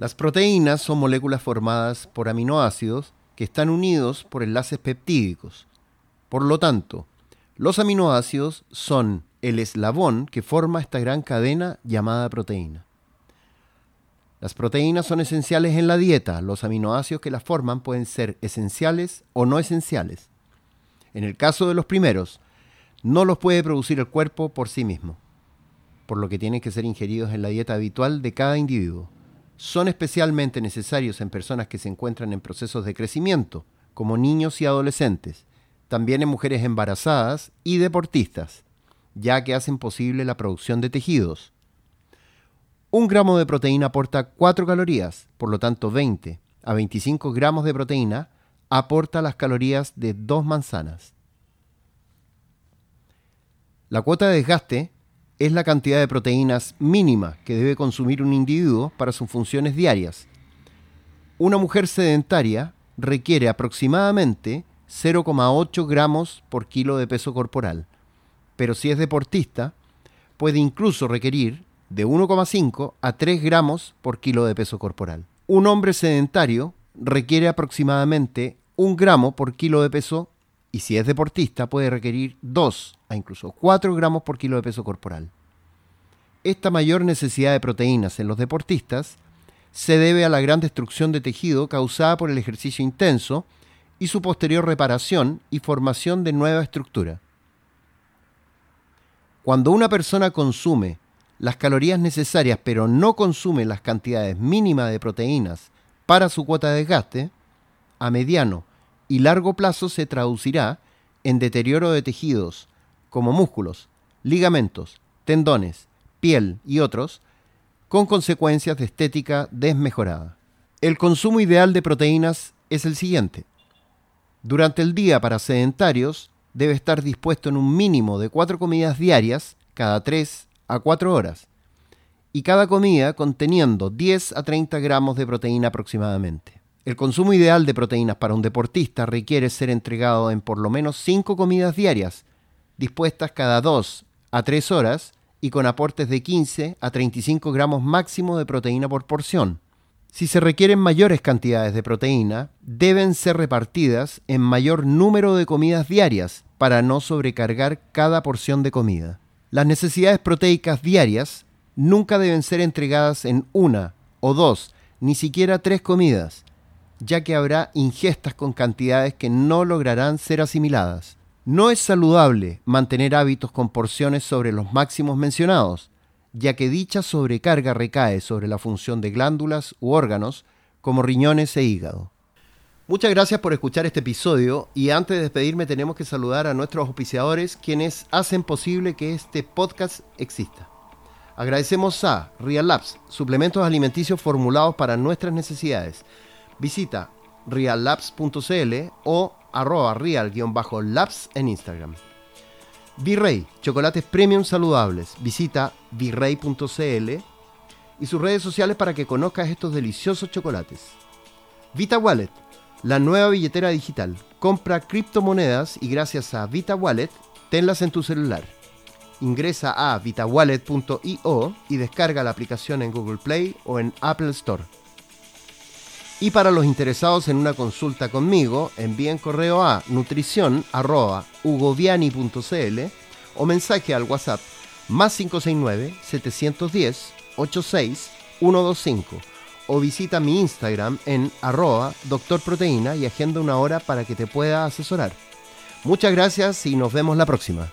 Las proteínas son moléculas formadas por aminoácidos que están unidos por enlaces peptídicos. Por lo tanto, los aminoácidos son el eslabón que forma esta gran cadena llamada proteína. Las proteínas son esenciales en la dieta. Los aminoácidos que las forman pueden ser esenciales o no esenciales. En el caso de los primeros, no los puede producir el cuerpo por sí mismo, por lo que tienen que ser ingeridos en la dieta habitual de cada individuo. Son especialmente necesarios en personas que se encuentran en procesos de crecimiento, como niños y adolescentes, también en mujeres embarazadas y deportistas, ya que hacen posible la producción de tejidos. Un gramo de proteína aporta 4 calorías, por lo tanto 20 a 25 gramos de proteína aporta las calorías de dos manzanas. La cuota de desgaste es la cantidad de proteínas mínima que debe consumir un individuo para sus funciones diarias. Una mujer sedentaria requiere aproximadamente 0,8 gramos por kilo de peso corporal, pero si es deportista, puede incluso requerir de 1,5 a 3 gramos por kilo de peso corporal. Un hombre sedentario requiere aproximadamente 1 gramo por kilo de peso y si es deportista puede requerir 2 a incluso 4 gramos por kilo de peso corporal. Esta mayor necesidad de proteínas en los deportistas se debe a la gran destrucción de tejido causada por el ejercicio intenso y su posterior reparación y formación de nueva estructura. Cuando una persona consume las calorías necesarias pero no consume las cantidades mínimas de proteínas para su cuota de desgaste, a mediano y largo plazo se traducirá en deterioro de tejidos como músculos, ligamentos, tendones, piel y otros, con consecuencias de estética desmejorada. El consumo ideal de proteínas es el siguiente. Durante el día para sedentarios debe estar dispuesto en un mínimo de cuatro comidas diarias cada 3 a 4 horas y cada comida conteniendo 10 a 30 gramos de proteína aproximadamente. El consumo ideal de proteínas para un deportista requiere ser entregado en por lo menos 5 comidas diarias, dispuestas cada 2 a 3 horas y con aportes de 15 a 35 gramos máximo de proteína por porción. Si se requieren mayores cantidades de proteína, deben ser repartidas en mayor número de comidas diarias para no sobrecargar cada porción de comida. Las necesidades proteicas diarias nunca deben ser entregadas en una o dos, ni siquiera tres comidas, ya que habrá ingestas con cantidades que no lograrán ser asimiladas. No es saludable mantener hábitos con porciones sobre los máximos mencionados, ya que dicha sobrecarga recae sobre la función de glándulas u órganos como riñones e hígado. Muchas gracias por escuchar este episodio y antes de despedirme tenemos que saludar a nuestros auspiciadores quienes hacen posible que este podcast exista. Agradecemos a Real Labs, suplementos alimenticios formulados para nuestras necesidades. Visita reallabs.cl o arroba real-labs en Instagram. Virrey, chocolates premium saludables. Visita virrey.cl y sus redes sociales para que conozcas estos deliciosos chocolates. Vita Wallet, la nueva billetera digital. Compra criptomonedas y gracias a Vita Wallet, tenlas en tu celular. Ingresa a vitawallet.io y descarga la aplicación en Google Play o en Apple Store. Y para los interesados en una consulta conmigo, envíen correo a nutrición.ugoviani.cl o mensaje al WhatsApp más 569 710 86 125 o visita mi Instagram en arroba doctorproteína y agenda una hora para que te pueda asesorar. Muchas gracias y nos vemos la próxima.